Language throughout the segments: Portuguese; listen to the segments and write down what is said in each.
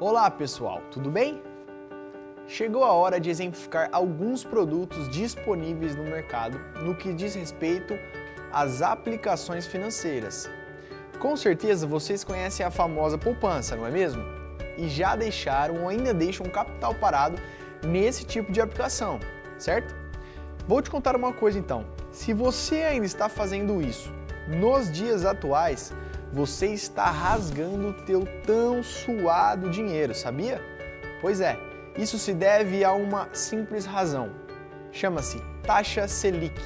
Olá pessoal, tudo bem? Chegou a hora de exemplificar alguns produtos disponíveis no mercado no que diz respeito às aplicações financeiras. Com certeza vocês conhecem a famosa poupança, não é mesmo? E já deixaram ou ainda deixam capital parado nesse tipo de aplicação, certo? Vou te contar uma coisa então. Se você ainda está fazendo isso nos dias atuais, você está rasgando o teu tão suado dinheiro, sabia? Pois é, isso se deve a uma simples razão. Chama-se taxa Selic,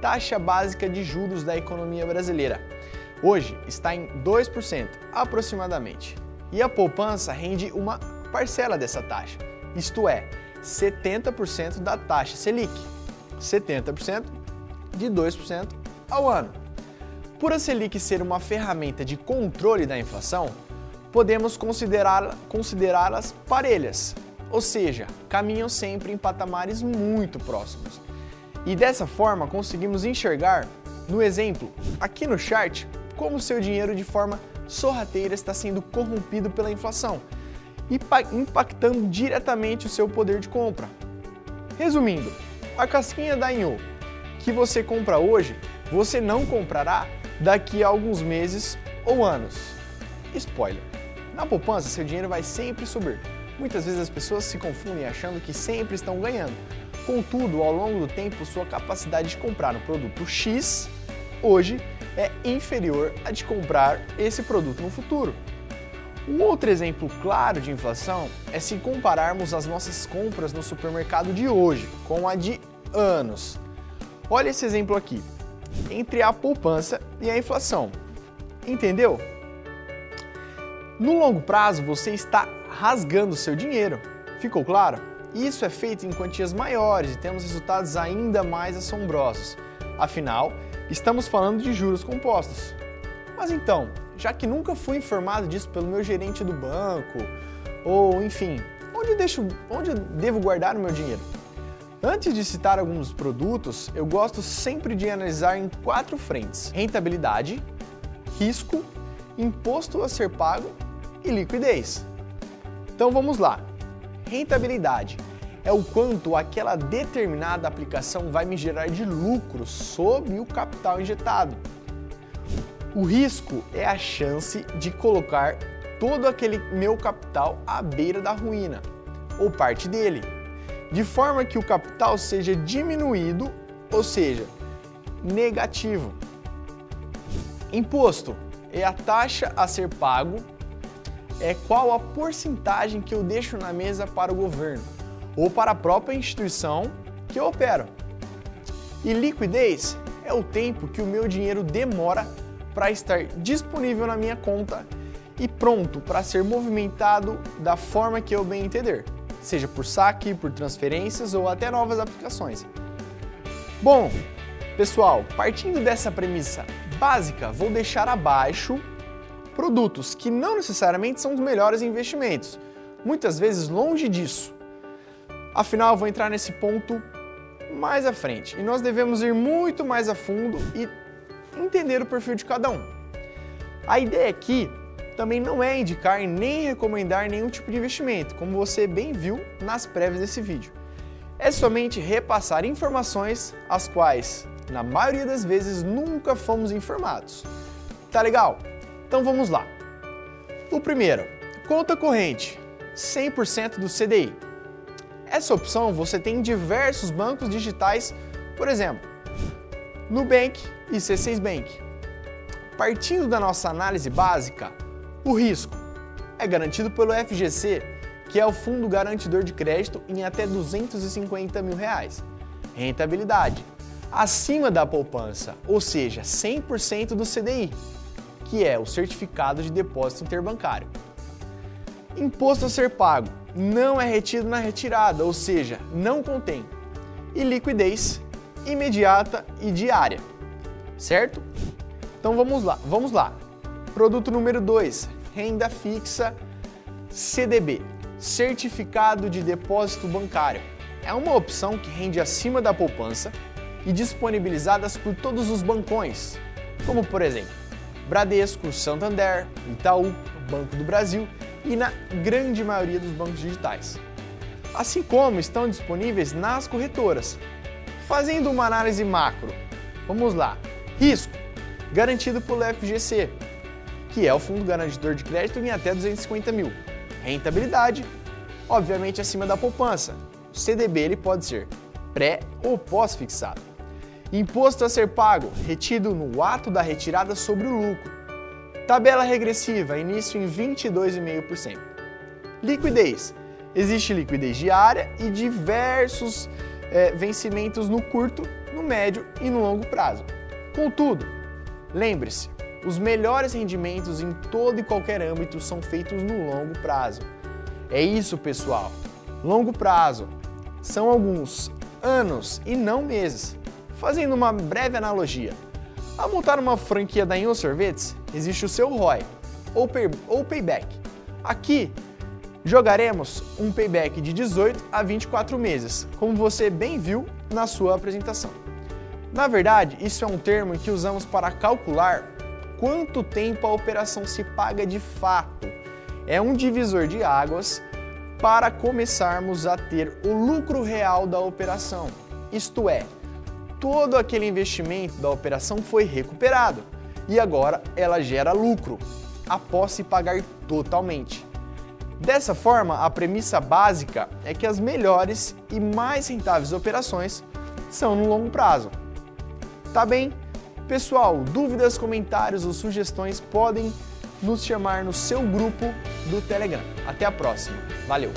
taxa básica de juros da economia brasileira. Hoje está em 2% aproximadamente. E a poupança rende uma parcela dessa taxa, isto é, 70% da taxa Selic. 70% de 2% ao ano. Por a Selic ser uma ferramenta de controle da inflação, podemos considerá-las considerá parelhas, ou seja, caminham sempre em patamares muito próximos. E dessa forma conseguimos enxergar, no exemplo, aqui no chart, como seu dinheiro de forma sorrateira está sendo corrompido pela inflação, impactando diretamente o seu poder de compra. Resumindo, a casquinha da Inho que você compra hoje, você não comprará daqui a alguns meses ou anos. Spoiler: na poupança, seu dinheiro vai sempre subir. Muitas vezes as pessoas se confundem achando que sempre estão ganhando. Contudo, ao longo do tempo, sua capacidade de comprar um produto X hoje é inferior à de comprar esse produto no futuro. Um outro exemplo claro de inflação é se compararmos as nossas compras no supermercado de hoje com a de anos. Olha esse exemplo aqui, entre a poupança e a inflação. Entendeu? No longo prazo, você está rasgando seu dinheiro. Ficou claro? Isso é feito em quantias maiores e temos resultados ainda mais assombrosos. Afinal, estamos falando de juros compostos. Mas então, já que nunca fui informado disso pelo meu gerente do banco, ou enfim, onde, deixo, onde devo guardar o meu dinheiro? Antes de citar alguns produtos, eu gosto sempre de analisar em quatro frentes: rentabilidade, risco, imposto a ser pago e liquidez. Então vamos lá. Rentabilidade é o quanto aquela determinada aplicação vai me gerar de lucro sobre o capital injetado. O risco é a chance de colocar todo aquele meu capital à beira da ruína, ou parte dele, de forma que o capital seja diminuído, ou seja, negativo. Imposto é a taxa a ser pago é qual a porcentagem que eu deixo na mesa para o governo ou para a própria instituição que eu opero. E liquidez é o tempo que o meu dinheiro demora para estar disponível na minha conta e pronto para ser movimentado da forma que eu bem entender, seja por saque, por transferências ou até novas aplicações. Bom, pessoal, partindo dessa premissa básica, vou deixar abaixo produtos que não necessariamente são os melhores investimentos, muitas vezes longe disso. Afinal, vou entrar nesse ponto mais à frente e nós devemos ir muito mais a fundo e entender o perfil de cada um. A ideia aqui também não é indicar nem recomendar nenhum tipo de investimento, como você bem viu nas prévias desse vídeo. É somente repassar informações as quais, na maioria das vezes, nunca fomos informados. Tá legal? Então vamos lá. O primeiro, conta corrente, 100% do CDI. Essa opção você tem em diversos bancos digitais, por exemplo, Nubank e C6 Bank. Partindo da nossa análise básica, o risco é garantido pelo FGC, que é o Fundo Garantidor de Crédito, em até 250 mil reais. Rentabilidade acima da poupança, ou seja, 100% do CDI que é o Certificado de Depósito Interbancário. Imposto a ser pago não é retido na retirada, ou seja, não contém. E liquidez imediata e diária. Certo? Então vamos lá, vamos lá. Produto número 2, renda fixa CDB, Certificado de Depósito Bancário. É uma opção que rende acima da poupança e disponibilizadas por todos os bancões, como por exemplo, Bradesco, Santander, Itaú, Banco do Brasil e na grande maioria dos bancos digitais. Assim como estão disponíveis nas corretoras. Fazendo uma análise macro, vamos lá. Risco, garantido pelo FGC, que é o Fundo Garantidor de Crédito em até 250 mil. Rentabilidade, obviamente acima da poupança. CDB ele pode ser pré ou pós-fixado. Imposto a ser pago, retido no ato da retirada sobre o lucro. Tabela regressiva, início em 22,5%. Liquidez. Existe liquidez diária e diversos é, vencimentos no curto, no médio e no longo prazo. Contudo, lembre-se, os melhores rendimentos em todo e qualquer âmbito são feitos no longo prazo. É isso, pessoal. Longo prazo são alguns anos e não meses. Fazendo uma breve analogia, ao montar uma franquia da Inho Sorvetes, existe o seu ROI, ou, pay, ou payback. Aqui, jogaremos um payback de 18 a 24 meses, como você bem viu na sua apresentação. Na verdade, isso é um termo que usamos para calcular quanto tempo a operação se paga de fato. É um divisor de águas para começarmos a ter o lucro real da operação. Isto é, todo aquele investimento da operação foi recuperado e agora ela gera lucro após se pagar totalmente. Dessa forma, a premissa básica é que as melhores e mais rentáveis operações são no longo prazo. Tá bem? Pessoal, dúvidas, comentários ou sugestões podem nos chamar no seu grupo do Telegram. Até a próxima. Valeu!